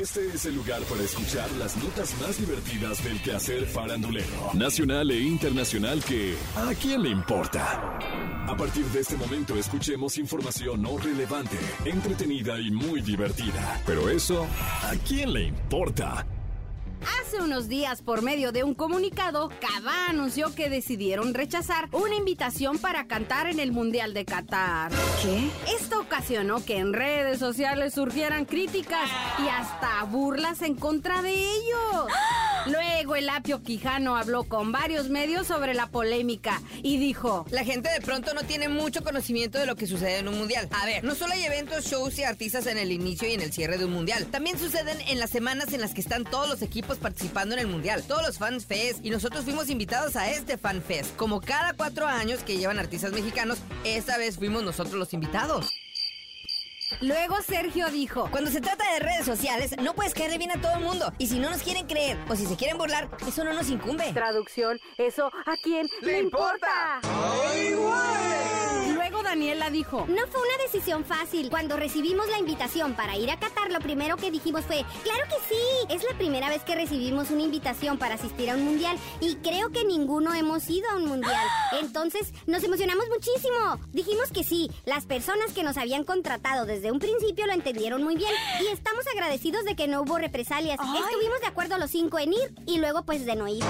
Este es el lugar para escuchar las notas más divertidas del quehacer farandulero, nacional e internacional que ¿a quién le importa? A partir de este momento escuchemos información no relevante, entretenida y muy divertida. Pero eso, ¿a quién le importa? Hace unos días, por medio de un comunicado, Cava anunció que decidieron rechazar una invitación para cantar en el Mundial de Qatar. ¿Qué? Esto ocasionó que en redes sociales surgieran críticas y hasta burlas en contra de ellos. Luego el apio Quijano habló con varios medios sobre la polémica y dijo: La gente de pronto no tiene mucho conocimiento de lo que sucede en un mundial. A ver, no solo hay eventos, shows y artistas en el inicio y en el cierre de un mundial. También suceden en las semanas en las que están todos los equipos participando en el mundial, todos los fans fest y nosotros fuimos invitados a este fan fest. Como cada cuatro años que llevan artistas mexicanos, esta vez fuimos nosotros los invitados. Luego Sergio dijo: Cuando se trata de redes sociales, no puedes caerle bien a todo el mundo. Y si no nos quieren creer o si se quieren burlar, eso no nos incumbe. Traducción: ¿Eso a quién le, importa? Luego Daniela dijo: No fue una decisión fácil. Cuando recibimos la invitación para ir a Qatar, lo primero que dijimos fue, claro que sí. Es la primera vez que recibimos una invitación para asistir a un mundial y creo que ninguno hemos ido a un mundial. Entonces nos emocionamos muchísimo. Dijimos que sí. Las personas que nos habían contratado desde un principio lo entendieron muy bien y estamos agradecidos de que no hubo represalias. Estuvimos de acuerdo los cinco en ir y luego pues de no ir.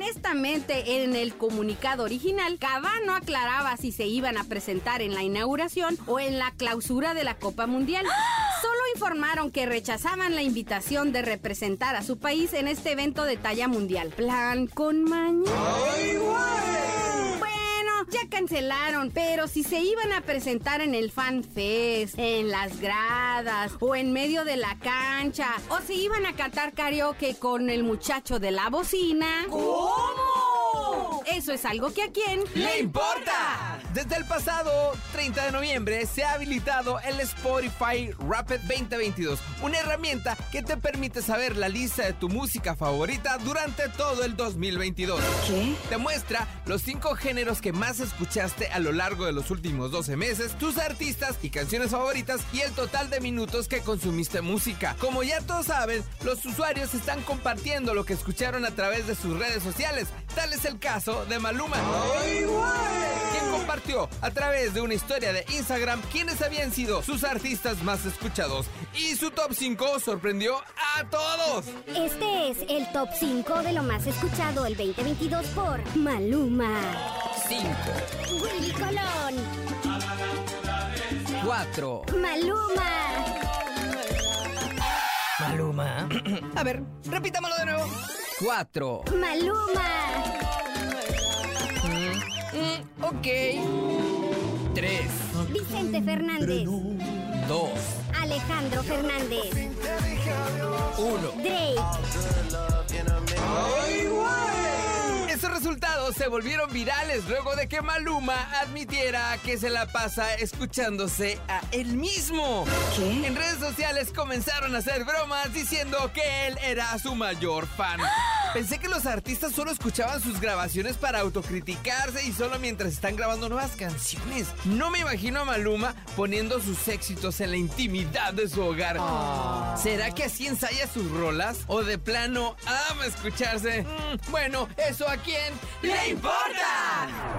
Honestamente, en el comunicado original, Cava no aclaraba si se iban a presentar en la inauguración o en la clausura de la Copa Mundial. Solo informaron que rechazaban la invitación de representar a su país en este evento de talla mundial. Plan con maña. Ya cancelaron, pero si se iban a presentar en el Fan Fest, en las gradas o en medio de la cancha, o si iban a cantar karaoke con el muchacho de la bocina. ¿Cómo? Eso es algo que a quién ¡Le importa! Desde el pasado 30 de noviembre se ha habilitado el Spotify Rapid 2022, una herramienta que te permite saber la lista de tu música favorita durante todo el 2022. ¿Qué? Te muestra los cinco géneros que más escuchaste a lo largo de los últimos 12 meses, tus artistas y canciones favoritas y el total de minutos que consumiste música. Como ya todos saben, los usuarios están compartiendo lo que escucharon a través de sus redes sociales. Tal es el caso de Maluma. Quien compartió a través de una historia de Instagram quiénes habían sido sus artistas más escuchados. Y su top 5 sorprendió a todos. Este es el top 5 de lo más escuchado el 2022 por Maluma. 5, Willy Colón, 4. Maluma, Maluma. A ver, repitámoslo de nuevo. 4. Maluma, ok. 3, Vicente Fernández, 2, Alejandro Fernández, 1. Drake, Esos resultados se volvieron virales luego de que Maluma admitiera que se la pasa escuchándose a él mismo. ¿Qué? En redes sociales comenzaron a hacer bromas diciendo que él era su mayor fan. Pensé que los artistas solo escuchaban sus grabaciones para autocriticarse y solo mientras están grabando nuevas canciones. No me imagino a Maluma poniendo sus éxitos en la intimidad de su hogar. ¿Será que así ensaya sus rolas? ¿O de plano ama escucharse? Mm, bueno, ¿eso a quién le importa?